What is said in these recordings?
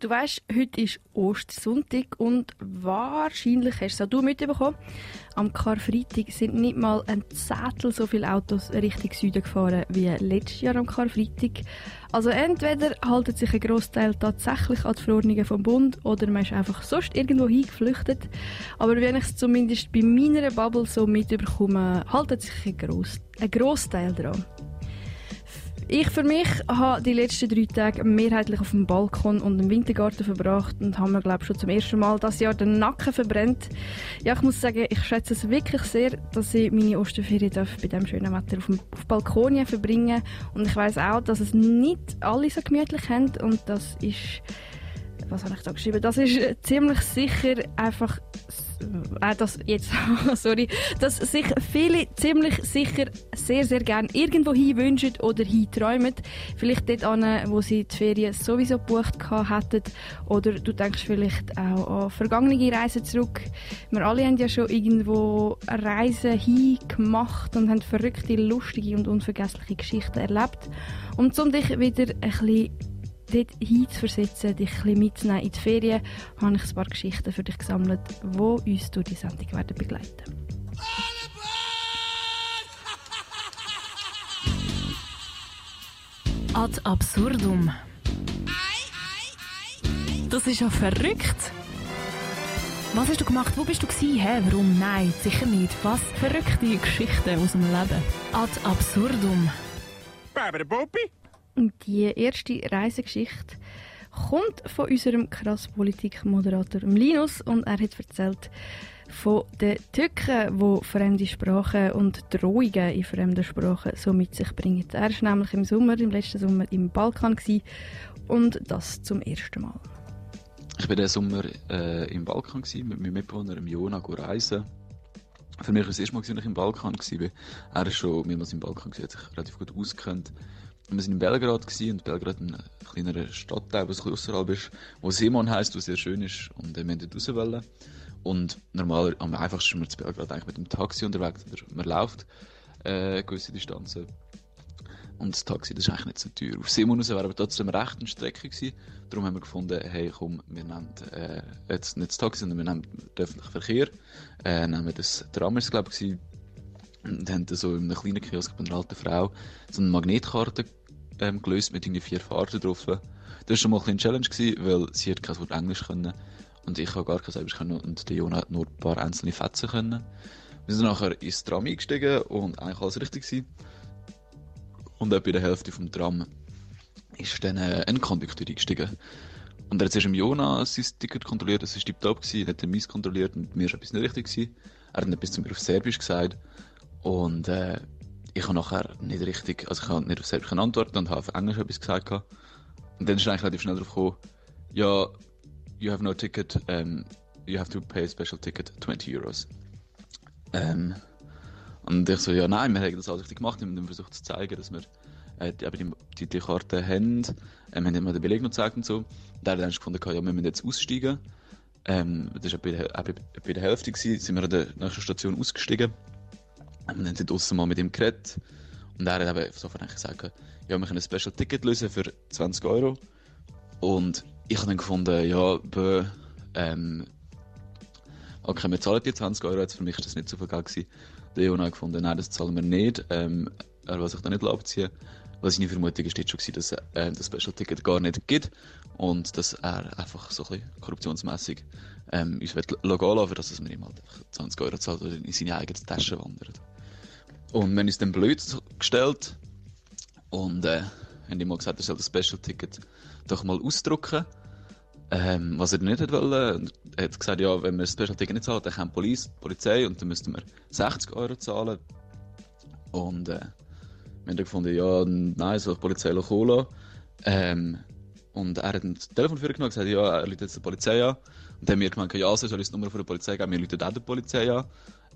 Du weißt, heute ist Ostersonntag und wahrscheinlich hast es auch du mitbekommen. Am Karfreitag sind nicht mal ein Zettel so viele Autos Richtung Süden gefahren wie letztes Jahr am Karfreitag. Also entweder haltet sich ein Großteil tatsächlich an die Verordnungen vom Bund oder man ist einfach sonst irgendwo hingeflüchtet. Aber wenn ich es zumindest bei meiner Bubble so mitbekomme, haltet sich ein, Gross, ein Großteil daran. Ich für mich habe die letzten drei Tage mehrheitlich auf dem Balkon und im Wintergarten verbracht und habe mir, glaube ich, schon zum ersten Mal das Jahr den Nacken verbrennt. Ja, ich muss sagen, ich schätze es wirklich sehr, dass ich meine Osterferien darf bei diesem schönen Wetter auf dem auf Balkonien verbringen Und ich weiß auch, dass es nicht alle so gemütlich haben und das ist was habe ich da geschrieben? Das ist ziemlich sicher einfach, äh, das jetzt, sorry, dass sich viele ziemlich sicher sehr, sehr gern irgendwo hin wünschen oder hinträumen. Vielleicht dort an, wo sie die Ferien sowieso gebucht hätten. Oder du denkst vielleicht auch an vergangene Reisen zurück. Wir alle haben ja schon irgendwo Reisen hingemacht und haben verrückte, lustige und unvergessliche Geschichten erlebt. Und um dich wieder ein bisschen dort hinzuversetzen, dich ein bisschen mitzunehmen in die Ferien, habe ich ein paar Geschichten für dich gesammelt, die uns durch die Sendung werden begleiten Ad absurdum. Das ist ja verrückt. Was hast du gemacht? Wo bist du gewesen? Hä? Warum? Nein, sicher nicht. Was verrückte Geschichten aus dem Leben. Ad absurdum. Barbara Bobby? Die erste Reisegeschichte kommt von unserem Krasspolitik-Moderator Linus und er hat erzählt von den Tücken, die fremde Sprachen und Drohungen in fremden Sprachen so mit sich bringen. Er war nämlich im Sommer, im letzten Sommer im Balkan und das zum ersten Mal. Ich war diesen Sommer äh, im Balkan gewesen, mit meinem Mitbewohner Jona reisen. Für mich war es das erste Mal, als ich im Balkan war. Er ist schon mehrmals im Balkan, hat sich relativ gut ausgekannt. Wir waren in Belgrad gewesen, und Belgrad ein kleinerer Stadtteil, was ein außerhalb ist, wo Simon heisst, wo sehr schön ist und äh, wir dort raus wollen. Und normal, am einfachsten ist man zu Belgrad eigentlich mit dem Taxi unterwegs, oder man läuft äh, gewisse Distanzen. Und das Taxi, das ist eigentlich nicht so teuer. Auf Simon raus wäre aber trotzdem eine Strecke gewesen. Darum haben wir gefunden, hey, komm, wir nehmen äh, jetzt nicht das Taxi, sondern wir nehmen den öffentlichen Verkehr. Äh, nehmen das Tram, ist glaube ich, und haben so in einem kleinen Kiosk bei einer alten Frau so eine Magnetkarte ähm, gelöst mit irgendwie vier Farben drauf. Das war schon mal ein Challenge, gewesen, weil sie hat kein Wort Englisch können und ich habe gar kein Serbisch können und der Jona hat nur ein paar einzelne Fetzen können. Wir sind nachher ins Tram eingestiegen und eigentlich alles richtig gewesen. Und etwa in der Hälfte vom Tram ist dann äh, ein Kondukteur eingestiegen. Und er hat zuerst im Jona sein Ticket kontrolliert, das war tiptop gewesen, hat er meins kontrolliert und mir ist etwas nicht richtig gewesen. Er hat etwas zu mir auf Serbisch gesagt und äh, ich habe nachher nicht richtig, also ich habe nicht auf Serbisch antworten und habe auf Englisch etwas gesagt. Und dann ist eigentlich relativ schnell drauf gekommen, ja, you have no ticket, um, you have to pay a special ticket, 20 Euros. Ähm, und ich so, ja nein, wir haben das alles richtig gemacht, wir haben versucht zu zeigen, dass wir äh, die, die, die Karte haben, ähm, haben immer den Beleg noch gezeigt und so. Und er hat dann gefunden, ja, wir müssen jetzt aussteigen. Ähm, das war bei, bei der Hälfte, gewesen, sind wir an der nächsten Station ausgestiegen. Und dann sind draussen mal mit ihm geredet. Und er hat eben sofort gesagt, ja, wir können ein Special Ticket lösen für 20 Euro. Und ich habe dann gefunden, ja, bö, ähm, okay, wir zahlen die 20 Euro, jetzt für mich ist das nicht so viel Geld. Der Jona hat gefunden, nein, das zahlen wir nicht, ähm, er will sich da nicht abziehen. Weil seine Vermutung ist jetzt schon gewesen, dass äh, das Special Ticket gar nicht gibt und dass er einfach so ein bisschen korruptionsmässig ähm, uns legal lassen dass wir ihm halt einfach 20 Euro zahlt oder in seine eigene Tasche wandert. Und wir haben uns dann blöd gestellt und äh, haben ihm gesagt, er soll das Special Ticket doch mal ausdrucken. Ähm, was er nicht wollen. Er hat gesagt, ja, wenn wir das Special Ticket nicht zahlen, dann kommt die Polizei und dann müssten wir 60 Euro zahlen. Und äh, wir haben dann gefunden, ja, nein, soll die Polizei kommen ähm, Und er hat ein Telefon für genommen und gesagt, ja, er ruft jetzt die Polizei an. Und dann haben wir gemeint, ja, soll ich das Nummer von der Polizei geben? Wir rufen auch die Polizei an.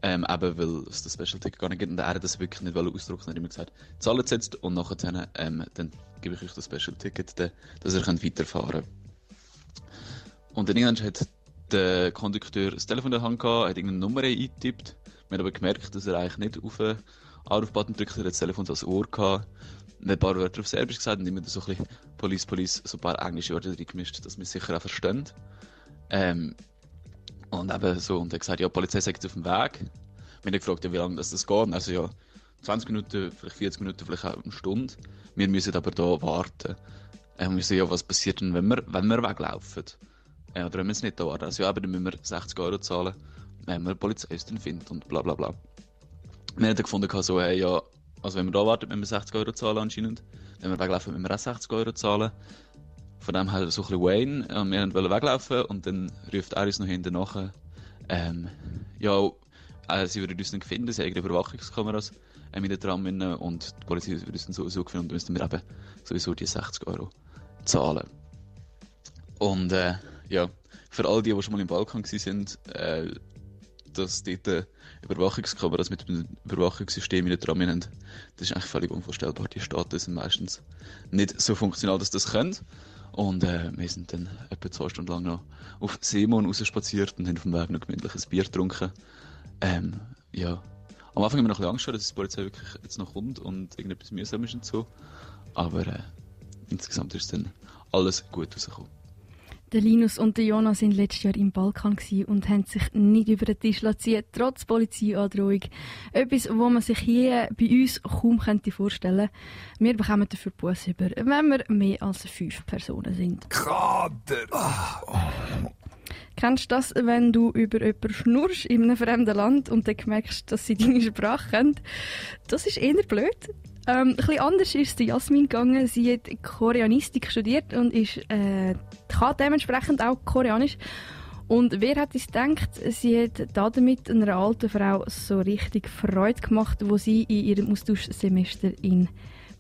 Ähm, eben, weil es das Special Ticket gar nicht gibt und er hat das wirklich nicht ausdrucken. Er hat immer gesagt, zahlt jetzt und nachher ähm, dann gebe ich euch das Special Ticket, dass ihr könnt weiterfahren könnt. Und dann hat der Kondukteur das Telefon in der Hand gehabt, hat irgendeine Nummer eingetippt. Wir haben aber gemerkt, dass er eigentlich nicht auf Anrufbutton drückt, er hat das Telefon so ans Ohr gehabt, ein paar Wörter auf Serbisch gesagt und immer so ein bisschen Police, Police, so ein paar englische Wörter drin gemischt, dass wir es sicher auch verstehen. Ähm, und eben so, und er hat gesagt, ja, die Polizei sagt auf dem Weg. Wir haben gefragt, ja, wie lange das, das geht. Also ja, 20 Minuten, vielleicht 40 Minuten, vielleicht auch eine Stunde. Wir müssen aber da warten. Äh, und wir sehen ja, was passiert denn, wenn wir, wenn wir weglaufen. Äh, oder wenn wir es nicht da warten. Also ja, aber dann müssen wir 60 Euro zahlen, wenn wir eine Polizei dann findet und bla bla bla. Wir haben dann gefunden, so, hey, ja, also wenn wir da warten, müssen wir 60 Euro zahlen anscheinend. Wenn wir weglaufen, müssen wir auch 60 Euro zahlen. Von dem her so ein bisschen Wayne. Wir wollten weglaufen und dann ruft er uns noch hinten nach. Ähm, ja, äh, sie würden uns nicht finden, sie haben Überwachungskameras mit der Tram und die Polizei würde uns dann sowieso finden und müssten wir eben sowieso die 60 Euro zahlen. Und äh, ja, für all die, die schon mal im Balkan waren, äh, dass dort Überwachungskameras mit dem Überwachungssystem in der Tram haben, das ist eigentlich völlig unvorstellbar. Die Staaten sind meistens nicht so funktional, dass das können. Und äh, wir sind dann etwa zwei Stunden lang noch auf Seemon rausspaziert und haben dem Weg noch gemütlich ein Bier getrunken. Ähm, ja. Am Anfang haben wir noch ein bisschen Angst dass die Polizei wirklich jetzt noch kommt und irgendetwas mühsam ist und so. Aber äh, insgesamt ist dann alles gut rausgekommen. Der Linus und der Jonas sind letztes Jahr im Balkan und haben sich nicht über den Tisch ziehen, trotz Polizeiandrohung. Etwas, was man sich hier bei uns kaum könnte vorstellen Wir bekommen dafür Buß über, wenn wir mehr als fünf Personen sind. Kader! Kennst du das, wenn du über jemanden schnurst in einem fremden Land und dann merkst, dass sie deine Sprache kennen? Das ist eher blöd. Ähm, ein bisschen anders ist es Jasmin gegangen. Sie hat Koreanistik studiert und ist, äh, kann dementsprechend auch Koreanisch. Und wer hat es gedacht, sie hat damit einer alten Frau so richtig Freude gemacht, wo sie in ihrem Austauschsemester in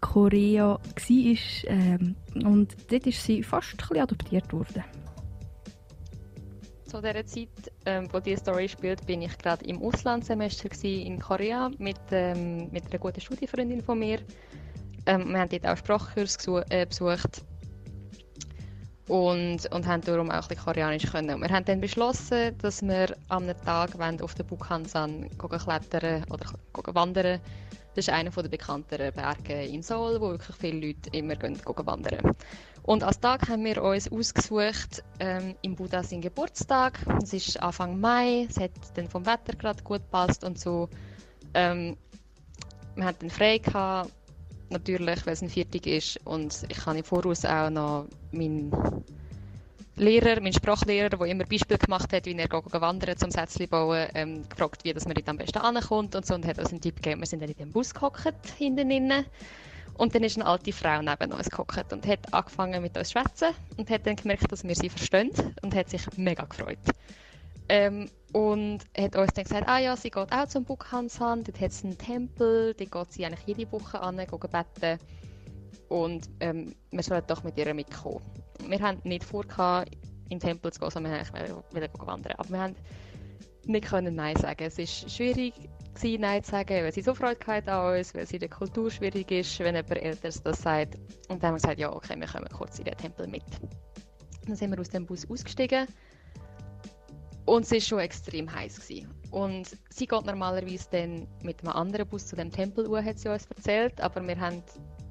Korea war. Ähm, und dort ist sie fast ein bisschen adoptiert worden zu dieser Zeit, ähm, wo diese Story spielt, bin ich gerade im Auslandssemester in Korea mit, ähm, mit einer guten Studienfreundin von mir. Ähm, wir haben dort auch Sprachkurs äh, besucht und, und haben darum auch ein bisschen Koreanisch können. Wir haben dann beschlossen, dass wir am Tag auf den Bukhansan klettern oder wandern Das ist einer der bekannteren Berge in Seoul, wo wirklich viele Leute immer gehen, wandern und als Tag haben wir uns ausgesucht ähm, im Buddha sein Geburtstag. Es ist Anfang Mai, es hat dann vom Wetter gerade gut gepasst und so. Ähm, wir hatten frei gehabt, natürlich, weil es ein Viertig ist und ich habe im Voraus auch noch meinen Lehrer, meinen Sprachlehrer, der immer Beispiele gemacht hat, wie er wandern zum Sätzchen bauen, ähm, gefragt, wie dass man dort am besten ankommt und so und hat uns einen Tipp gegeben. Wir sind dann in dem Bus gehockt, hinten innen und dann ist eine alte Frau neben uns gehockt und hat angefangen mit uns zu schwätzen und hat dann gemerkt, dass wir sie verstehen und hat sich mega gefreut. Ähm, und hat uns dann gesagt, ah ja, sie geht auch zum Bukhansan, dort hat es einen Tempel, dort geht sie eigentlich jede Woche an, beten und ähm, wir sollen doch mit ihr mitkommen. Wir haben nicht vor, in den Tempel zu gehen, sondern wir wollten wandern. Aber wir haben nicht können Nein sagen. Es ist schwierig, gewesen, Nein sagen, weil sie so Freude hatten an uns, weil sie der Kultur schwierig ist, wenn jemand Älteres das sagt. Und dann haben wir gesagt, ja, okay, wir kommen kurz in den Tempel mit. Dann sind wir aus dem Bus ausgestiegen und es war schon extrem heiß. Gewesen. Und sie geht normalerweise dann mit einem anderen Bus zu dem Tempel, hat sie uns erzählt, aber wir haben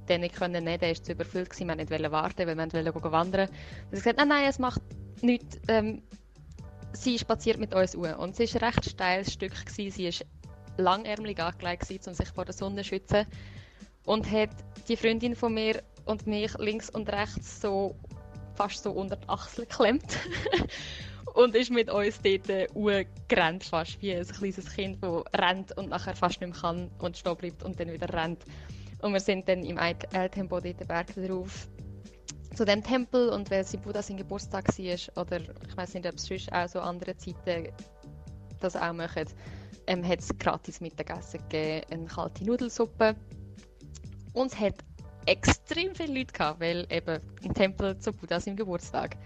den nicht können nehmen, der war zu überfüllt, gewesen. wir wollten nicht warten, weil wir wollten wandern. Und sie hat gesagt, nein, nein, es macht nichts, ähm, sie spaziert mit uns um. Und es war ein recht steiles Stück. Gewesen. Sie ist langärmelig angelegt, um sich vor der Sonne zu schützen. Und hat die Freundin von mir und mich links und rechts so fast so unter die Achsel geklemmt. und ist mit uns dort gerannt, fast wie ein kleines Kind, das rennt und nachher fast nicht mehr kann und stehen bleibt und dann wieder rennt. Und wir sind dann im El-Tempo dort den Berg drauf zu dem Tempel und weil sie Buddha sein Geburtstag war oder ich weiß nicht, ob es sonst auch so andere Zeiten das auch machen, ähm, hat es gratis Mittagessen gegeben, eine kalte Nudelsuppe. Und es hat extrem viele Leute gehabt, weil eben ein Tempel zu Buddha seinem Geburtstag.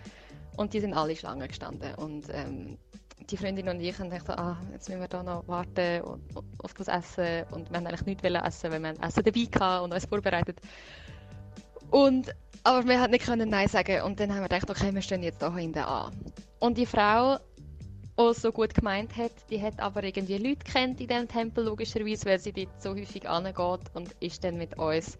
Und die sind alle Schlangen gestanden. Und ähm, die Freundin und ich haben gedacht, ah, jetzt müssen wir da noch warten auf das Essen. Und wir haben eigentlich nichts essen, weil wir Essen dabei hatten und uns vorbereitet. Und, aber wir haben nicht Nein sagen. Und dann haben wir gedacht, okay, wir stehen jetzt da hinten an. Und die Frau auch so gut gemeint hat. Die hat aber irgendwie Leute kennt in diesem Tempel, logischerweise, weil sie dort so häufig angeht und ist dann mit uns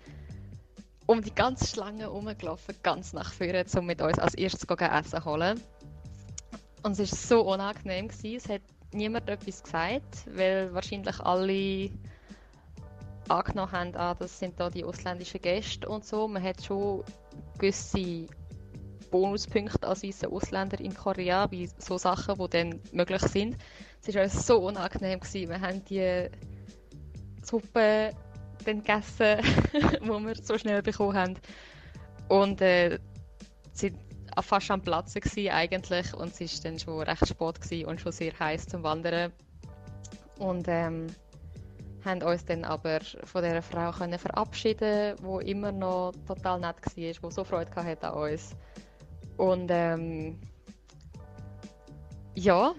um die ganze Schlange herumgelaufen, ganz nach vorne, um mit uns als erstes zu essen holen. Und es war so unangenehm. Gewesen. Es hat niemand etwas gesagt, weil wahrscheinlich alle angenommen haben, ah, das sind da die ausländischen Gäste und so. Man hat schon gewisse Bonuspunkte als weißer Ausländer in Korea, wie so Sachen, die dann möglich sind. Es war uns so unangenehm. Gewesen. Wir haben die Suppe dann gegessen, die wir so schnell bekommen haben. Und äh, sind fast am Platz gewesen, eigentlich und es war dann schon recht spät und schon sehr heiß zum Wandern. Und ähm, haben uns dann aber von dieser Frau können verabschieden, die immer noch total nett war, die so Freude hatte an uns. Und ähm, ja,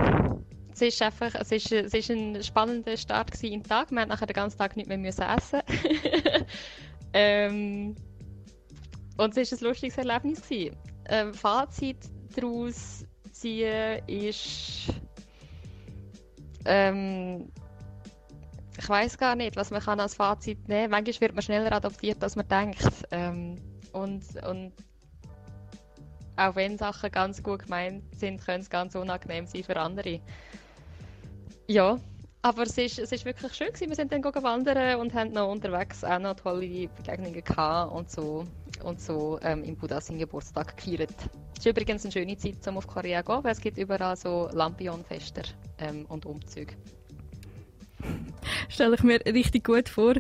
es ist einfach, es ist, es ist ein spannender Start in den Tag. Wir mussten nachher den ganzen Tag nicht mehr müssen essen. ähm, und es war ein lustiges Erlebnis. Ähm, Fazit daraus ziehen ist, ähm, ich weiß gar nicht, was man kann als Fazit nehmen. Manchmal wird man schneller adoptiert, als man denkt. Ähm, und, und auch wenn Sachen ganz gut gemeint sind, können es ganz unangenehm sein für andere. Ja, aber es ist, es ist wirklich schön gewesen. Wir sind dann wandern und haben noch unterwegs auch noch tolle Begegnungen gehabt und so und so ähm, im Buddha seinen Geburtstag gefeiert. Es ist übrigens eine schöne Zeit, um auf Korea zu gehen, weil es gibt überall so Lampion-Fester ähm, und Umzüge. Stelle ich mir richtig gut vor.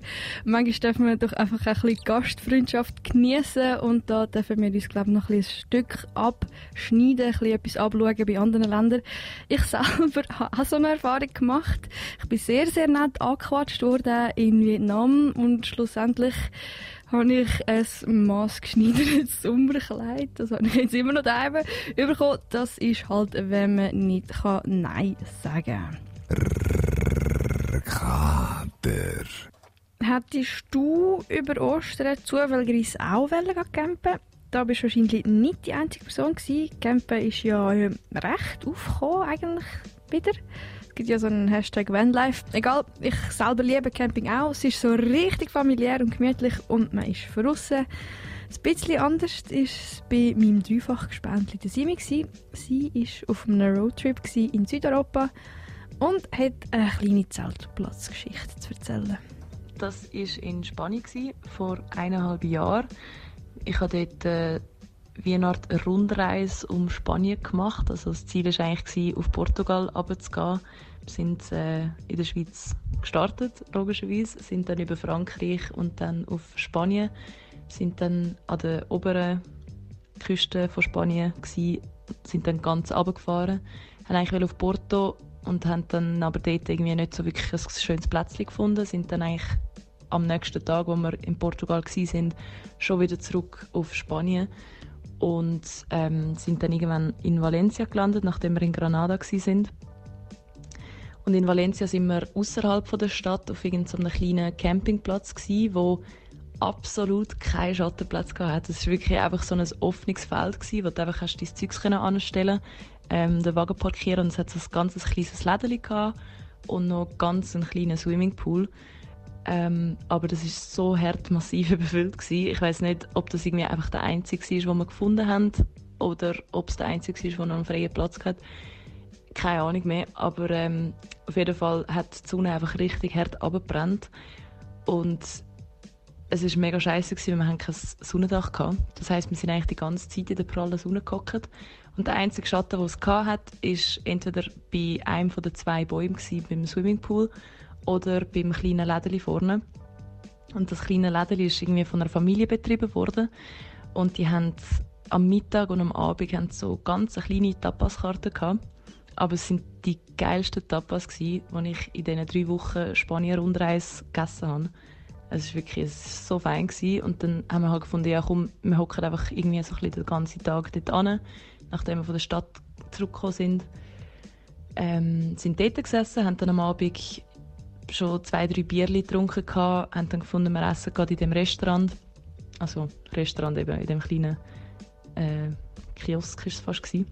Manchmal dürfen wir doch einfach ein bisschen Gastfreundschaft genießen und da dürfen wir uns, glaube ich, noch ein, ein Stück abschneiden, ein bisschen etwas abschauen bei anderen Ländern. Ich selber habe so eine Erfahrung gemacht. Ich bin sehr, sehr nett angequatscht worden in Vietnam und schlussendlich habe ich ein maßgeschneidertes Sommerkleid, das habe ich jetzt immer noch da bekommen. Das ist halt, wenn man nicht Nein sagen kann. Kader. Hättest du über Ostern zufälligerweise auch campen da bist du wahrscheinlich nicht die einzige Person gewesen. Campen ist ja recht aufgekommen eigentlich wieder. Es gibt ja so einen Hashtag Vanlife. Egal, ich selber liebe Camping auch. Es ist so richtig familiär und gemütlich und man ist draussen. Ein bisschen anders war es bei meinem Dreifachgespäntchen der Simi. Sie war auf einem Roadtrip in Südeuropa und hat eine kleine Zeltplatzgeschichte zu erzählen. Das war in Spanien, vor eineinhalb Jahren. Ich habe dort äh, wie eine Art Rundreise um Spanien gemacht. Also das Ziel war eigentlich, auf Portugal runterzugehen. Wir sind äh, in der Schweiz gestartet, logischerweise, sind dann über Frankreich und dann auf Spanien, sind dann an der oberen Küste von Spanien gewesen, sind dann ganz runtergefahren, haben eigentlich auf Porto und haben dann aber dort irgendwie nicht so wirklich ein schönes Plätzchen gefunden, sind dann eigentlich am nächsten Tag, wo wir in Portugal waren, schon wieder zurück auf Spanien und ähm, sind dann irgendwann in Valencia gelandet, nachdem wir in Granada waren. Und in Valencia sind wir außerhalb der Stadt auf irgendeinem kleinen Campingplatz gewesen, wo absolut keinen Schattenplatz hatte. Es war wirklich einfach so ein offenes Feld, wo du einfach dein Zeugs anstellen ähm, den Wagen parkieren und es hat so ein ganz kleines Läden und noch ganz einen kleinen Swimmingpool. Ähm, aber das ist so hart massiv überfüllt gewesen. Ich weiß nicht, ob das irgendwie einfach der einzige war, den wir gefunden haben, oder ob es der einzige war, der noch einen freien Platz hat. Keine Ahnung mehr. Aber ähm, auf jeden Fall hat die Sonne einfach richtig hart abgebrannt und es war mega scheiße, weil wir kein Sonnendach hatten. Das heisst, wir sind eigentlich die ganze Zeit in der prallen Sonne gehockt. Und der einzige Schatten, den es hatte, war entweder bei einem der zwei Bäume beim Swimmingpool oder beim kleinen Lädeli vorne. Und das kleine Lädeli ist irgendwie von einer Familie betrieben worden. Und die haben am Mittag und am Abend haben so ganz kleine Tapaskarten gehabt. Aber es sind die geilsten Tapas die ich in diesen drei Wochen Spanien-Rundreise gegessen habe. Es war wirklich so fein. Gewesen. Und dann haben wir halt gefunden, ja komm, wir hocken einfach irgendwie so ein den ganzen Tag dort an, nachdem wir von der Stadt zurückgekommen sind. Ähm, sind dort gesessen, haben dann am Abend schon zwei, drei Bierchen getrunken gehabt, haben dann gefunden, wir essen gerade in dem Restaurant. Also Restaurant eben, in dem kleinen äh, Kiosk war es fast. Gewesen.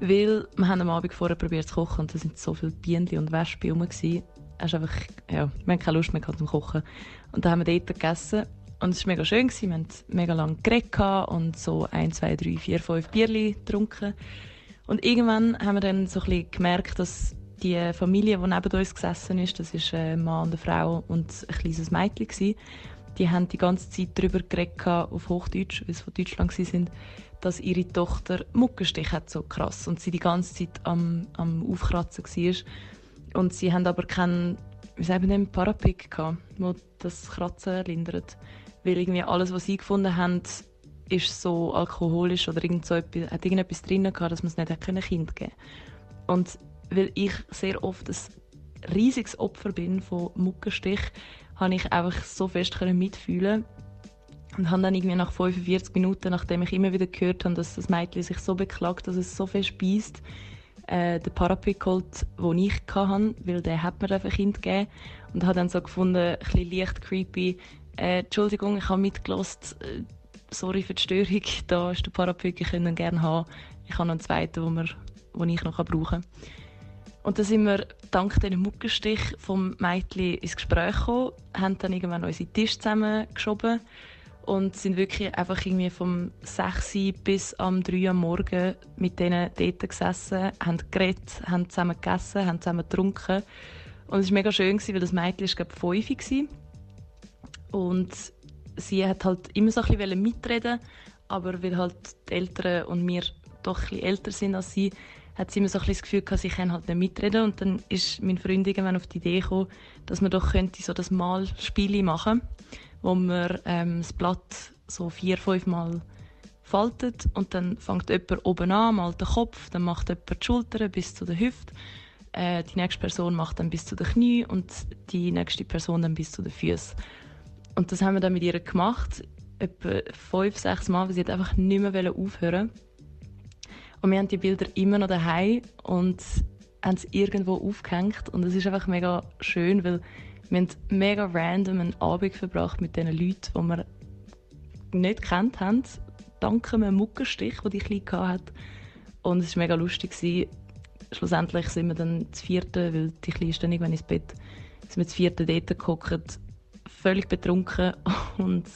Weil wir haben am Abend vorher probiert zu kochen und da sind so viele Bienen und Wespen rum. Es ist einfach, ja, wir haben keine Lust mehr zum Kochen. Und dann haben wir dort gegessen und es war mega schön. Gewesen. Wir haben mega lange geredet und so ein, zwei, drei, vier, fünf Bierchen getrunken. Und irgendwann haben wir dann so ein bisschen gemerkt, dass die Familie, die neben uns gesessen ist, das ist ein Mann und eine Frau und ein kleines Mädchen, gewesen, die haben die ganze Zeit darüber geredet, auf Hochdeutsch, weil sie von Deutschland waren, dass ihre Tochter Muckenstich hat, so krass. Und sie die ganze Zeit am, am Aufkratzen war. Und sie haben aber keinen, wie sagen wir Parapick gehabt, der das Kratzen lindert. Weil irgendwie alles, was sie gefunden haben, ist so alkoholisch oder irgend so etwas, hat irgendetwas drin gehabt, dass man es nicht Kind geben. Und weil ich sehr oft ein riesiges Opfer bin von Muckenstich, habe ich einfach so fest mitfühlen und habe dann irgendwie nach 45 Minuten, nachdem ich immer wieder gehört habe, dass das Mädchen sich so beklagt, dass es so fest beißt, äh, den Parapic geholt, den ich hatte, weil der hat mir ein Kind gegeben und habe dann so gefunden, ein bisschen leicht creepy, äh, Entschuldigung, ich habe mitgelost, äh, sorry für die Störung, da ist der Parapic, ich könnte ihn gerne haben. Ich habe noch einen zweiten, den, wir, den ich noch brauchen kann. Und dann sind wir dank diesem Muckenstich vom Mädchen ins Gespräch gekommen, haben dann irgendwann unseren Tisch zusammengeschoben und sind wirklich einfach irgendwie vom 6 bis am 3 Uhr morgen mit denen dort gesessen, haben geredet, haben zusammen gegessen, haben zusammen getrunken. Und es war mega schön, weil das Mädchen war, glaube ich, 5 Und sie hat halt immer so ein bisschen mitreden aber weil halt die Eltern und wir doch ein bisschen älter sind als sie, hat sie immer so ein das Gefühl gehabt, sie kann halt nicht mitreden. Und dann ist mein Freund irgendwann auf die Idee gekommen, dass man doch könnte so das Malspiel machen, wo man ähm, das Blatt so vier, fünf Mal faltet und dann fängt jemand oben an, malt den Kopf, dann macht jemand die Schultern bis zu der Hüfte. Äh, die nächste Person macht dann bis zu den Knie und die nächste Person dann bis zu den Füßen. Und das haben wir dann mit ihr gemacht, etwa fünf, sechs Mal, weil sie einfach nicht mehr aufhören und wir haben die Bilder immer noch daheim und haben es irgendwo aufgehängt. Und es ist einfach mega schön, weil wir haben mega random einen Abend verbracht mit diesen Leuten, die wir nicht kennt haben. Dank einem Muckenstich, den die Kleine hatte. Und es war mega lustig. Schlussendlich sind wir dann das vierte, weil die Kleine ist dann irgendwann ins Bett, sind wir das vierte dort geguckt, völlig betrunken und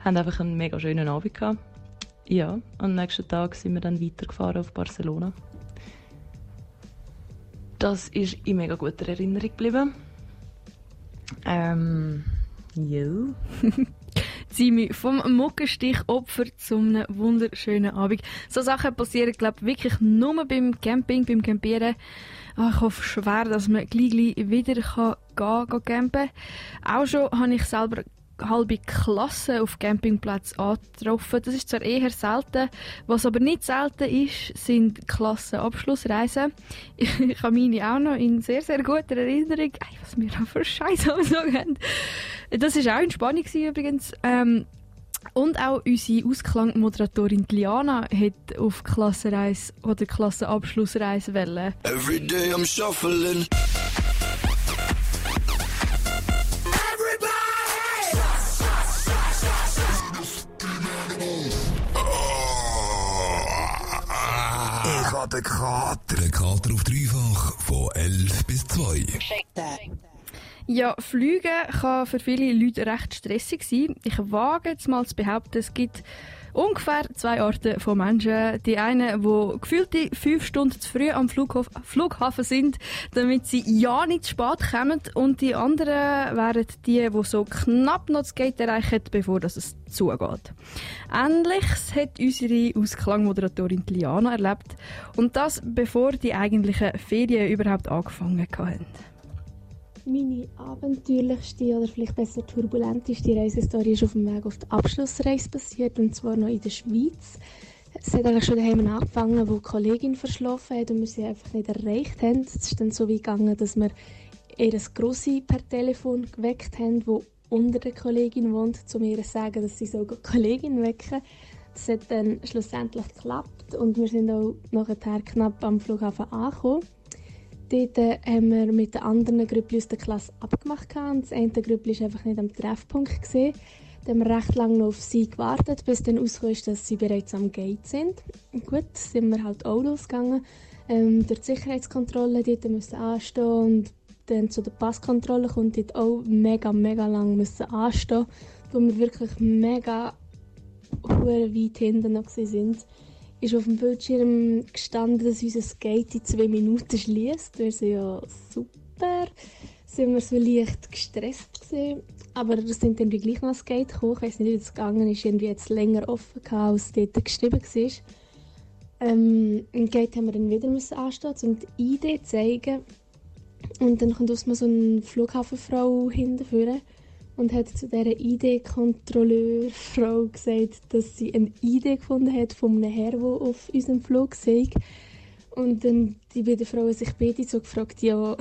haben einfach einen mega schönen Abend gehabt. Ja, am nächsten Tag sind wir dann weitergefahren auf Barcelona. Das ist in mega guter Erinnerung geblieben. Ähm, ja. Zimi, vom Muckenstich-Opfer zum wunderschönen Abend. So Sachen passieren, glaube ich, wirklich nur beim Camping, beim Campieren. Oh, ich hoffe schwer, dass man gleich, gleich wieder kann gehen, gehen campen Auch schon habe ich selber halbe Klassen auf Campingplätzen angetroffen. Das ist zwar eher selten, was aber nicht selten ist, sind Klassenabschlussreisen. Ich, ich habe meine auch noch in sehr, sehr guter Erinnerung. Ey, was wir da für Scheiße haben. Das war auch in Spanien übrigens. Ähm, und auch unsere Ausklangmoderatorin Liana hat auf Klassenreise oder Klassenabschlussreise wollen. Every day I'm shuffling. Der Kater. Der Kater auf dreifach von 11 bis 2. Ja, Fliegen kann für viele Leute recht stressig sein. Ich wage jetzt mal zu behaupten, es gibt ungefähr zwei Arten von Menschen. Die einen, die gefühlte fünf Stunden zu früh am Flughof Flughafen sind, damit sie ja nicht zu spät kommen. Und die anderen wären die, die so knapp noch das Gate erreichen, bevor es zugeht. Ähnliches hat unsere Ausklangmoderatorin Liana erlebt. Und das, bevor die eigentlichen Ferien überhaupt angefangen haben. Meine abenteuerlichste oder vielleicht besser turbulenteste Reisestory ist auf dem Weg auf die Abschlussreise passiert und zwar noch in der Schweiz. Es hat eigentlich schon daheim angefangen, wo die Kollegin verschlafen hat und wir sie einfach nicht erreicht haben. Es ist dann so wie gegangen, dass wir ihr Grossi per Telefon geweckt haben, wo unter der Kollegin wohnt, um ihr zu sagen, dass sie so die Kollegin wecken. Das hat dann schlussendlich geklappt und wir sind auch nachher knapp am Flughafen angekommen. Dort haben wir mit den anderen Gruppen aus der Klasse abgemacht. Das eine Gruppe war einfach nicht am Treffpunkt. Dann haben wir recht lange noch auf sie gewartet, bis dann rauskam, dass sie bereits am Gate sind. Gut, sind wir halt auch losgegangen. Ähm, durch die Sicherheitskontrolle dort müssen anstehen und dann zu der Passkontrolle kommt dort auch mega, mega lang müssen anstehen, wo wir wirklich mega weit hinten noch sind ist auf dem Bildschirm gestanden, dass unser Gate in zwei Minuten schließt. Wir sind ja super. Sind wir so leicht gestresst gewesen. Aber es sind dann gleich noch das Gate gekommen. Ich weiß nicht, wie es gegangen ist. Irgendwie jetzt länger offen gehabt, als dort geschrieben war. Ähm, Im Gate haben wir dann wieder müssen anstehen, um die ID zeigen. Und dann kommt aus so eine Flughafenfrau hinterführen und hat zu dieser ID-Kontrolleurfrau gesagt, dass sie eine ID gefunden hat von einem Herr, der auf unserem Flug sei. Und dann die beiden Frauen sich beide so gefragt, ja,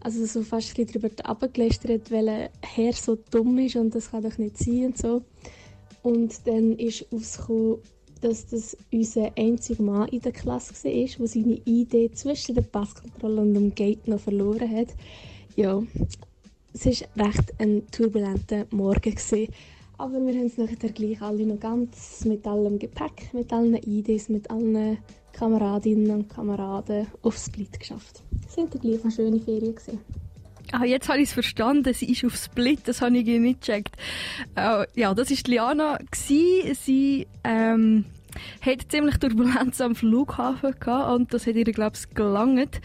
also so fast ein darüber abgelästert, welcher Herr so dumm ist und das kann doch nicht sein und so. Und dann ist herausgekommen, dass das unser einziger Mann in der Klasse war, der seine ID zwischen der Passkontrolle und dem Gate noch verloren hat. Ja, es war recht ein turbulenter Morgen. Gewesen. Aber wir haben es nachher gleich alle noch ganz mit allem Gepäck, mit allen IDs, mit allen Kameradinnen und Kameraden aufs Split geschafft. Es waren gleich eine schöne Ferien. Gewesen. Ah, jetzt habe ich es verstanden. Sie ist auf Split, das habe ich nicht gecheckt. Uh, ja, das war Liana. Sie ähm, hat ziemlich Turbulenz am Flughafen gehabt und das hat ihr, glaube ich, gelangt.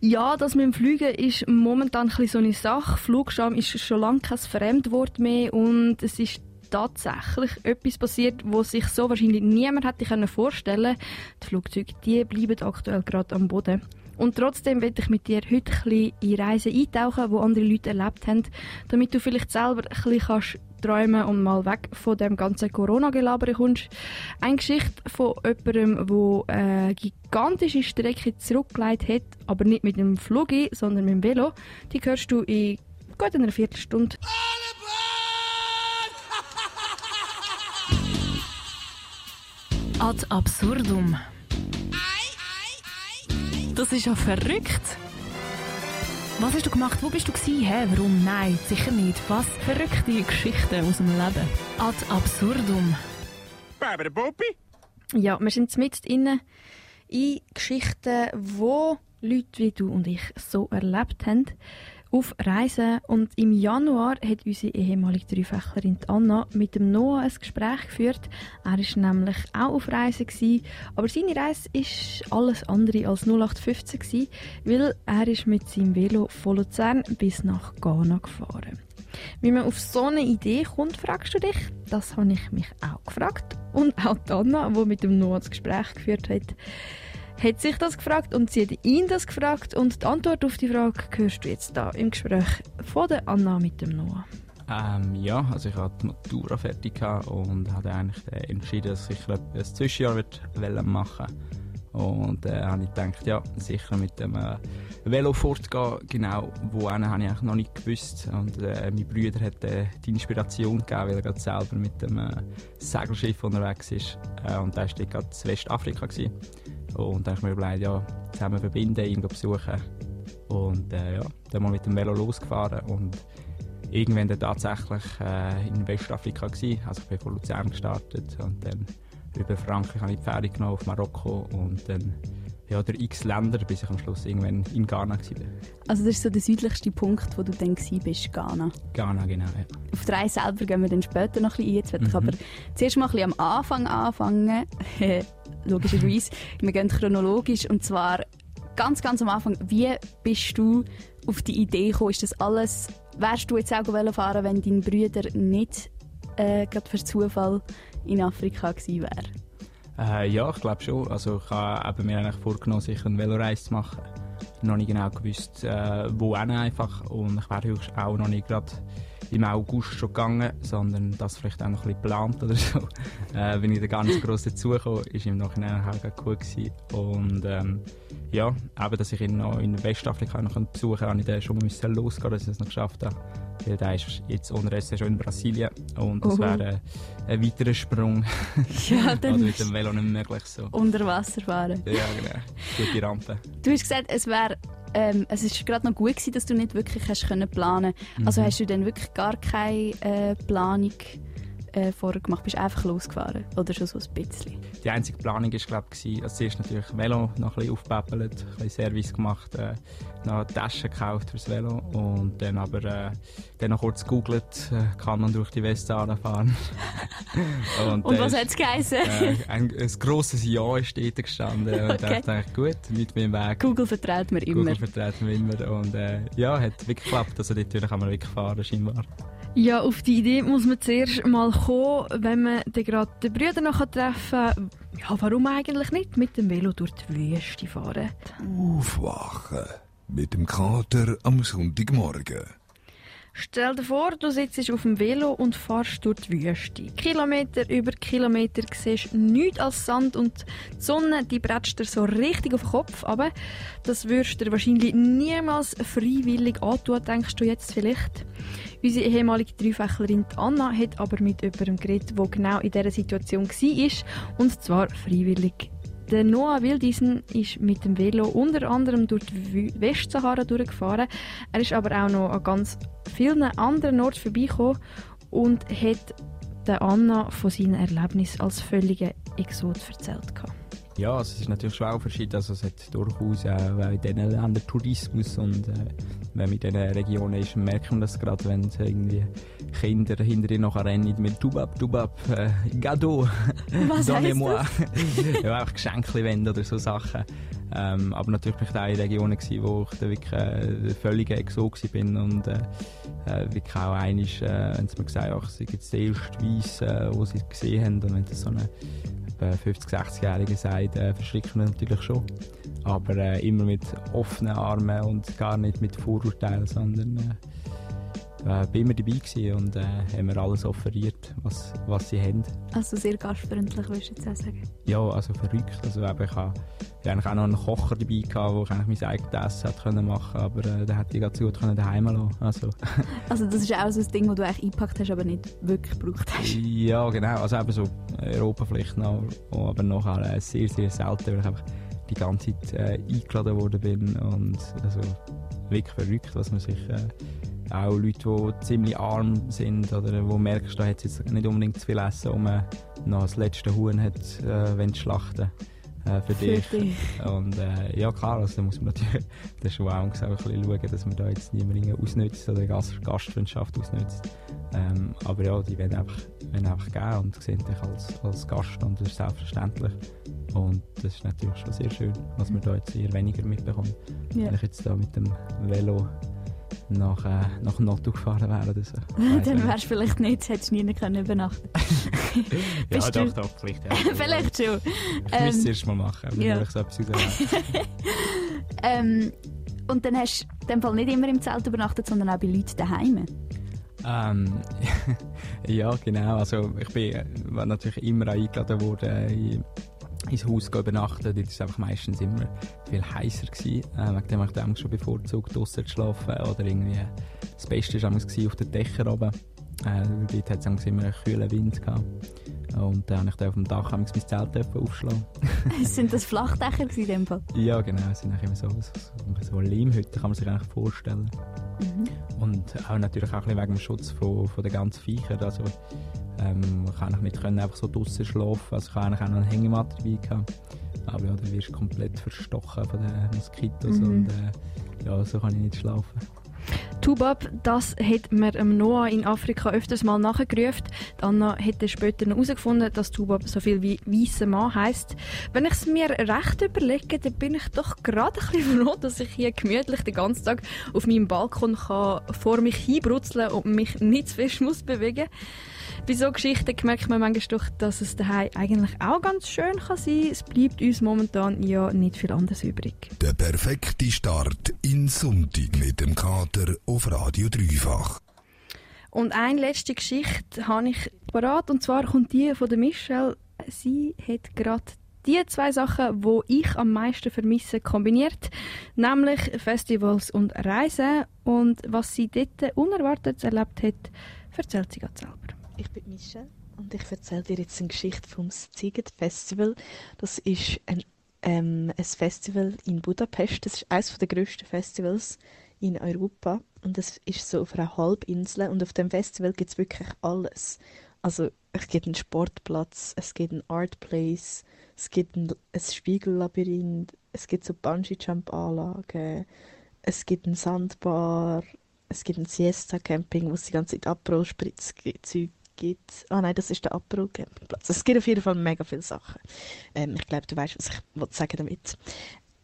Ja, das mit dem Fliegen ist momentan ein so eine Sache. Flugscham ist schon lange kein Fremdwort mehr und es ist tatsächlich etwas passiert, was sich so wahrscheinlich niemand hätte vorstellen können. Die Flugzeuge die bleiben aktuell gerade am Boden. Und trotzdem will ich mit dir heute ein in Reisen eintauchen, die andere Leute erlebt haben, damit du vielleicht selber ein bisschen kannst träumen und mal weg von dem ganzen Corona-Gelaber kommst. Eine Geschichte von jemandem, der eine gigantische Strecke zurückgelegt hat, aber nicht mit dem Flug, sondern mit dem Velo, die hörst du in gut einer Viertelstunde. Ad absurdum. Das ist ja verrückt. Was hast du gemacht? Wo bist du gewesen? Hä? Warum? Nein, sicher nicht. Was verrückte Geschichten aus dem Leben. Ad absurdum. Ja, wir sind mit innen in Geschichten, wo Leute wie du und ich so erlebt haben auf Reisen und im Januar hat unsere ehemalige Dreifächlerin Anna mit dem Noah ein Gespräch geführt. Er war nämlich auch auf Reisen, gewesen, aber seine Reise war alles andere als 0815 gewesen, weil er ist mit seinem Velo von Luzern bis nach Ghana gefahren. Wie man auf so eine Idee kommt, fragst du dich? Das habe ich mich auch gefragt. Und auch Anna, die mit dem Noah das Gespräch geführt hat hat sich das gefragt und sie hat ihn das gefragt und die Antwort auf die Frage hörst du jetzt da im Gespräch von der Anna mit dem Noah. Ähm, ja, also ich hatte die Matura fertig und habe eigentlich entschieden, dass ich ein Zwischenjahr machen und äh, habe ich gedacht, ja, sicher mit dem äh, Velo fortgehen, genau, wo habe ich eigentlich noch nicht gewusst. Und äh, mein Bruder hat äh, die Inspiration gegeben, weil er gerade selber mit dem äh, Segelschiff unterwegs ist. Äh, und da war gerade in Westafrika. Gewesen. Und dann habe ich mir überlegt, ja, zusammen verbinden, ihn besuchen. Und äh, ja, dann mal mit dem Velo losgefahren und irgendwann dann tatsächlich äh, in Westafrika gewesen. Also ich bin von Luzern gestartet und dann über Frankreich habe ich die Pferde genommen auf Marokko und dann ja, der x Länder, bis ich am Schluss irgendwann in Ghana war. Also das ist so der südlichste Punkt, wo du dann bist, Ghana? Ghana, genau, ja. Auf die Reise selber gehen wir dann später noch ein bisschen ein. Jetzt werde ich mhm. aber zuerst mal ein bisschen am Anfang anfangen. Logischerweise. wir gehen chronologisch und zwar ganz, ganz am Anfang. Wie bist du auf die Idee gekommen? Ist das alles, wärst du jetzt auch fahren wenn dein Bruder nicht äh, gerade für Zufall in Afrika gewesen wäre? Äh, ja, ich glaube schon. Also ich habe mir eigentlich vorgenommen, sicher eine Veloreise zu machen. Noch nicht genau gewusst, äh, wo einfach. Und ich wäre auch noch nicht gerade im August schon gegangen, sondern das vielleicht auch noch ein bisschen geplant oder so. Äh, bin ich da gar nicht so gross dazugekommen, ist im Nachhinein auch gut gewesen. Und ähm, ja, eben, dass ich ihn noch in Westafrika noch besuchen kann, habe ich dann schon mal losgehen, dass ich es noch geschafft habe. Weil der ist jetzt unterdessen schon in Brasilien und das wäre ein, weiterer Sprung. Ja, dann also mit dem Velo nicht möglich so. Unter Wasser fahren. Ja, genau. Gute Rampe. Du hast gesagt, es wäre ähm, es ist gerade noch gut gewesen, dass du nicht wirklich hast können planen. Also mhm. Hast du dann wirklich gar keine äh, Planung äh, vorher gemacht? Bist du einfach losgefahren? Oder schon so ein bisschen? Die einzige Planung war, glaube ich, als zuerst natürlich Velo noch ein bisschen aufgepäppelt, ein bisschen Service gemacht, äh, noch Taschen gekauft fürs Velo und dann aber äh, dann noch kurz gegoogelt, äh, kann man durch die Westsahara fahren. und, und was hat es geheißen? Äh, ein, ein grosses Ja ist dort gestanden und okay. ich dachte, gut, nicht mehr im Weg. Google vertraut mir immer. Google vertraut mir immer und äh, ja, hat wirklich geklappt, also dort kann man wirklich fahren scheinbar. Ja, auf die Idee muss man zuerst mal kommen, wenn man dann gerade den Brüder noch treffen kann. Ja, warum eigentlich nicht mit dem Velo durch die Wüste fahren? Aufwachen mit dem Kater am Sonntagmorgen. Stell dir vor, du sitzt auf dem Velo und fährst durch die Wüste. Kilometer über Kilometer siehst nichts als Sand und die Sonne die bretscht dir so richtig auf den Kopf. Aber das würdest du dir wahrscheinlich niemals freiwillig antun, denkst du jetzt vielleicht. Unsere ehemalige Dreifächlerin Anna hat aber mit jemandem geredet, der genau in dieser Situation war. Und zwar freiwillig. Der Noah Wildisen ist mit dem Velo unter anderem durch die Westsahara durchgefahren. Er ist aber auch noch an ganz vielen anderen Orten vorbeigekommen und hat der Anna von seinen Erlebnissen als völliger Exot erzählt. Ja, also es ist natürlich schon auch verschieden. Also es hat durchaus auch in diesen Ländern Tourismus und äh, wenn man in diesen Regionen ist, merkt man das gerade, wenn irgendwie Kinder hinter noch rennen mit Tubab, Tubab, äh, Gado, Donnez-moi. ja, einfach Geschenke oder so Sachen. Ähm, aber natürlich bin ich auch in Regionen, gewesen, wo ich dann wirklich äh, völlig Exot bin und äh, äh, wirklich auch einig, äh, wenn sie mir gesagt haben, es gibt der erste Weiss, äh, wo sie gesehen haben und wenn das so eine 50-, 60-Jährige sagt, äh, verschreckt man natürlich schon. Aber äh, immer mit offenen Armen und gar nicht mit Vorurteilen, sondern äh, äh, bin immer dabei gewesen und äh, haben mir alles offeriert, was, was sie haben. Also sehr gastfreundlich, würdest du jetzt auch sagen? Ja, also verrückt. Also, eben, ich hatte eigentlich auch noch einen Kocher dabei, gehabt, wo ich eigentlich mein eigenes Essen hätte können machen aber äh, der hätte ich ganz gut können daheim lassen also. also das ist auch so ein Ding, das du eigentlich eingepackt hast, aber nicht wirklich gebraucht hast? Ja, genau. Also eben so Europa vielleicht noch, aber nachher äh, sehr, sehr selten, weil ich einfach die ganze Zeit äh, eingeladen worden bin und also wirklich verrückt, was man sich äh, auch Leute, die ziemlich arm sind oder wo merkst, da hat jetzt nicht unbedingt zu viel Essen, um noch das letzte Huhn hat, äh, zu schlachten äh, für, für dich. dich. Und äh, ja klar, also da muss man natürlich das schon auch ein bisschen schauen, dass man da jetzt niemanden ausnützt oder Gast Gastfreundschaft ausnützt. Ähm, aber ja, die werden einfach, werden einfach geben und sehen dich als, als Gast und das ist selbstverständlich. Und das ist natürlich schon sehr schön, was man da jetzt eher weniger mitbekommt. Ja. Wenn ich jetzt da mit dem Velo nach, äh, nach Notto gefahren wäre oder so. Dann wärst du vielleicht nicht, hättest du nie können übernachten Ja, doch, du... doch, vielleicht. Ja. vielleicht schon. Ich ähm, müsste es erst mal machen, bevor ja. ich so etwas ähm, Und dann hast du in dem Fall nicht immer im Zelt übernachtet, sondern auch bei Leuten daheim? Ähm, ja, genau. Also ich bin äh, natürlich immer eingeladen worden ins Haus übernachten. Dort war es einfach meistens immer viel heißer. Gewesen. Äh, wegen dem habe ich dann schon bevorzugt, draußen zu schlafen. Oder irgendwie, das Beste war auf den Dächern oben. Äh, dort hat es immer einen kühlen Wind gehabt. Und dann habe ich auf dem Dach mein Zelt aufschlagen. sind das Flachdächer in dem Fall? Ja, genau. Es sind immer so, so, so Lehmhütten, kann man sich eigentlich vorstellen. Mhm. Und auch natürlich auch ein wegen dem Schutz von, von den ganzen Viechern. Also, ähm, man kann nicht können einfach so draußen schlafen. Also ich habe eigentlich auch noch eine Hängematte dabei gehabt. Aber ja, dann wirst du komplett verstochen von den Moskitos mhm. und äh, ja, so kann ich nicht schlafen. Tubab, das hat mir Noah in Afrika öfters mal nachgerufen. Anna hätte später noch herausgefunden, dass Tubab so viel wie weißer Mann heisst. Wenn ich es mir recht überlege, dann bin ich doch gerade ein bisschen froh, dass ich hier gemütlich den ganzen Tag auf meinem Balkon kann vor mich hinbrutzeln und mich nicht zu fest muss bewegen bei so Geschichten merkt man manchmal doch, dass es daheim eigentlich auch ganz schön kann sein kann. Es bleibt uns momentan ja nicht viel anderes übrig. Der perfekte Start in Sonntag mit dem Kater auf Radio Dreifach. Und eine letzte Geschichte habe ich parat und zwar kommt die von der Michelle. Sie hat gerade die zwei Sachen, wo ich am meisten vermisse, kombiniert, nämlich Festivals und Reisen. Und was sie dort unerwartet erlebt hat, erzählt sie gerade selber. Ich bin Michelle und ich erzähle dir jetzt eine Geschichte vom Ziget Festival. Das ist ein, ähm, ein Festival in Budapest. Das ist eines der grössten Festivals in Europa und das ist so auf einer Halbinsel und auf dem Festival gibt es wirklich alles. Also es gibt einen Sportplatz, es gibt einen Art Place, es gibt ein, ein Spiegellabyrinth, es gibt so Bungee-Jump-Anlagen, es gibt ein Sandbar, es gibt ein Siesta-Camping, wo es die ganze Zeit Aperol-Spritz-Zeug gibt. Ah nein, das ist der Aperol-Campingplatz. Es gibt auf jeden Fall mega viele Sachen. Ähm, ich glaube, du weißt, was ich damit sagen damit.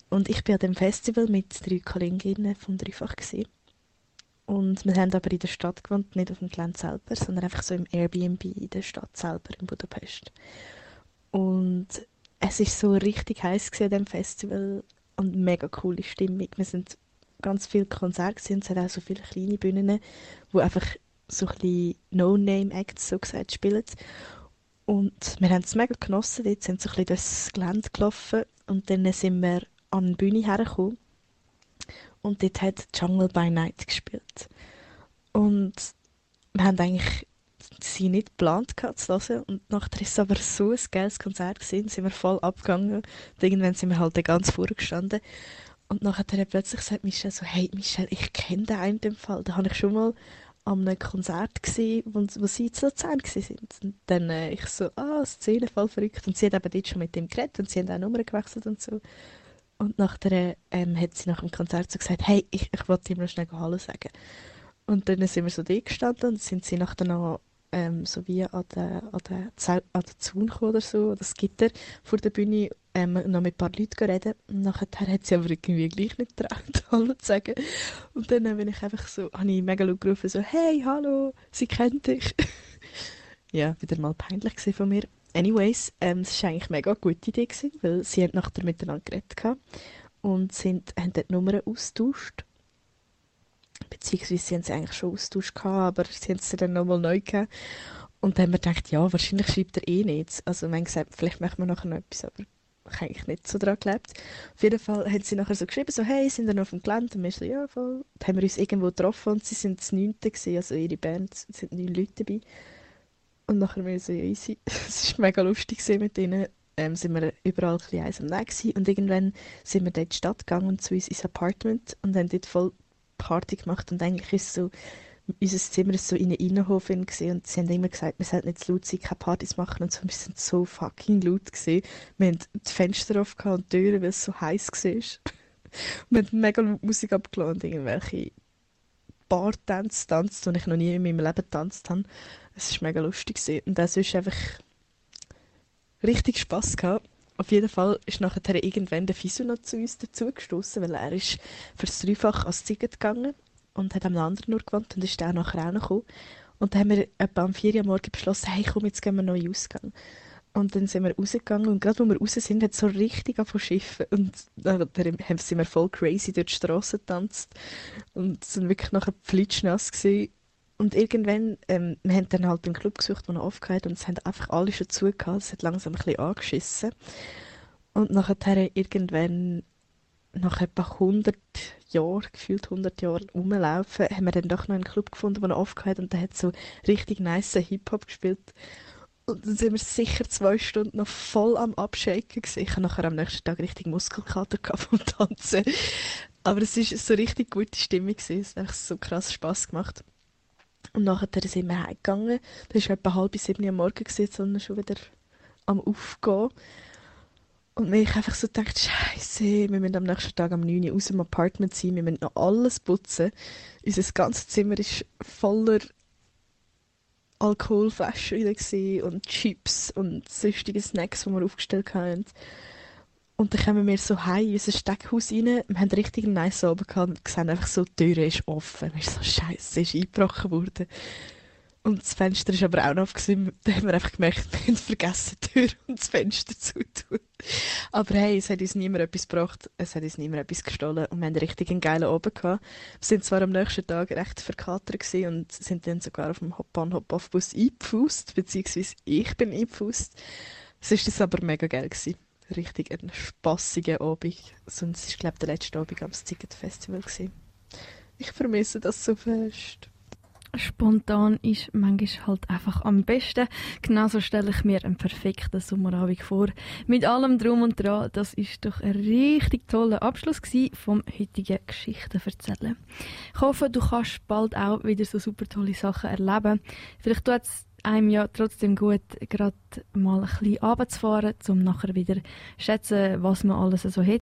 Und ich bin an dem Festival mit drei Kolleginnen vom Dreifach gewesen. Und wir haben aber in der Stadt gewohnt, nicht auf dem Gelände selber, sondern einfach so im Airbnb in der Stadt selber in Budapest. Und es ist so richtig heiß an dem Festival und mega coole Stimmung. Wir sind ganz viele Konzerte gesehen, es hat auch so viele kleine Bühnen, wo einfach so ein No-Name-Acts so gesagt spielen. Und wir haben es mega genossen. Dort sind so ein bisschen Gelände gelaufen und dann sind wir an eine Bühne hergekommen und dort hat Jungle by Night gespielt. Und wir haben eigentlich sie nicht geplant zu hören. Und nachher ist es aber so ein geiles Konzert gewesen, sind wir voll abgegangen. Und irgendwann sind wir halt ganz vorgestanden. Und nachher er plötzlich gesagt Michelle so, hey Michelle, ich kenne den einen in dem Fall. Da habe ich schon mal an einem Konzert gesehen, wo, sie zu Luzern. Und dann äh, ich so, ah, Szene, voll verrückt. Und sie hat eben dort schon mit ihm geredet und sie haben auch Nummern gewechselt und so. Und nachher ähm, hat sie nach dem Konzert so gesagt, hey, ich, ich wollte ihm noch schnell Hallo sagen. Und dann sind wir so da gestanden und sind sie nachher noch ähm, so wie an der, an der, Zell, an der Zaun oder so, das Gitter vor der Bühne, ähm, noch mit ein paar Leuten reden. Und nachher hat sie aber irgendwie gleich nicht getraut, Hallo zu sagen. Und dann bin ich einfach so, habe ich mega laut gerufen, so, hey, hallo, sie kennt dich. ja, wieder mal peinlich von mir. Anyways, ähm, es war eigentlich eine mega gute Idee, gewesen, weil sie haben nachher miteinander geredet und sind, haben dort Nummern austauscht. Beziehungsweise haben sie eigentlich schon austauscht gehabt, aber sie haben sie dann nochmal neu gegeben. Und dann haben wir gedacht, ja, wahrscheinlich schreibt er eh nichts. Also wir haben gesagt, vielleicht machen wir nachher noch etwas, aber ich habe eigentlich nicht so daran gelebt. Auf jeden Fall haben sie nachher so geschrieben, so, hey, sind wir noch auf dem Gelände? Und wir so, ja, voll. Dann haben wir uns irgendwo getroffen und sie sind das Neunte gewesen, also ihre Band, es sind neun Leute dabei. Und nachher wir so, ja, easy. Es war mega lustig mit ihnen. Ähm, sind wir überall ein bisschen eins am Weg Und irgendwann sind wir dort in die Stadt gegangen, zu uns ins Apartment und haben dort voll Party gemacht. Und eigentlich ist so, unser Zimmer ist so in einer Innenhof und sie haben immer gesagt, wir sollten nicht zu laut sein, keine Partys machen und so. Wir sind so fucking laut gewesen. Wir haben die Fenster offen und die Türen, weil es so heiß war. wir haben mega Musik abgelassen und irgendwelche Bar-Tänze tanzt, die ich noch nie in meinem Leben getanzt habe. Es war mega lustig. Gewesen. Und das ist einfach richtig Spass gehabt. Auf jeden Fall ist nachher irgendwann der Fisu noch zu uns dazugestoßen, weil er ist fürs Dreifach als Ziege gegangen und hat am anderen nur gewohnt und ist dann nachher auch noch gekommen. Und dann haben wir etwa am 4 Uhr morgen beschlossen, hey komm, jetzt gehen wir den Ausgang. Und dann sind wir rausgegangen und gerade wo wir raus sind, hat es so richtig von Schiffen und dann sind wir voll crazy durch die Straße getanzt und sind wirklich nachher flitschnass gewesen. Und irgendwann, ähm, wir haben dann halt einen Club gesucht, der noch aufgehört und es haben einfach alle schon zugehört. Es hat langsam ein bisschen angeschissen. Und nachher irgendwann, nach etwa 100 Jahren, gefühlt 100 Jahren rumlaufen, haben wir dann doch noch einen Club gefunden, der noch aufgehört und der hat so richtig nice Hip-Hop gespielt. Und dann sind wir sicher zwei Stunden noch voll am Abshaken gewesen. Ich hatte nachher am nächsten Tag richtig Muskelkater vom Tanzen. Aber es war so richtig gute Stimmung gewesen. Es hat so krass Spass gemacht. Und nachher sind wir heimgegangen. Das war etwa halb sieben am Morgen, Sonne schon wieder am Aufgehen. Und mir ich einfach so gedacht, Scheiße, wir müssen am nächsten Tag am 9 Uhr aus dem Apartment sein, wir müssen noch alles putzen. Unser ganzes Zimmer ist voller Alkoholflaschen und Chips und sonstige Snacks, die wir aufgestellt haben. Und dann kommen wir so heim in unser Steckhaus rein. Wir haben richtig einen nice Abend gehabt und sehen einfach so, die Tür ist offen. Wir so, scheiße, ist eingebrochen worden. Und das Fenster ist aber auch noch offen. Da haben wir einfach gemerkt, wir haben vergessen, die Tür und das Fenster zu tun. Aber hey, es hat uns niemand etwas gebracht, es hat uns niemand etwas gestohlen und wir haben richtig einen geilen Abend gehabt. Wir sind zwar am nächsten Tag recht verkatert und sind dann sogar auf dem Bahnhof-Bus eingepfust, beziehungsweise ich bin eingepfust. Es war aber mega geil. Gewesen richtig ein spassiger Abend. Sonst war, glaube der letzte Abend am Ticket Festival. Gewesen. Ich vermisse das so fest. Spontan ist manchmal halt einfach am besten. Genauso stelle ich mir einen perfekten Sommerabend vor. Mit allem Drum und Dran. Das ist doch ein richtig toller Abschluss vom heutigen Geschichten erzählen. Ich hoffe, du kannst bald auch wieder so super tolle Sachen erleben. Vielleicht tut es einem ja trotzdem gut, gerade mal ein bisschen runterzufahren, um nachher wieder zu schätzen, was man alles so hat.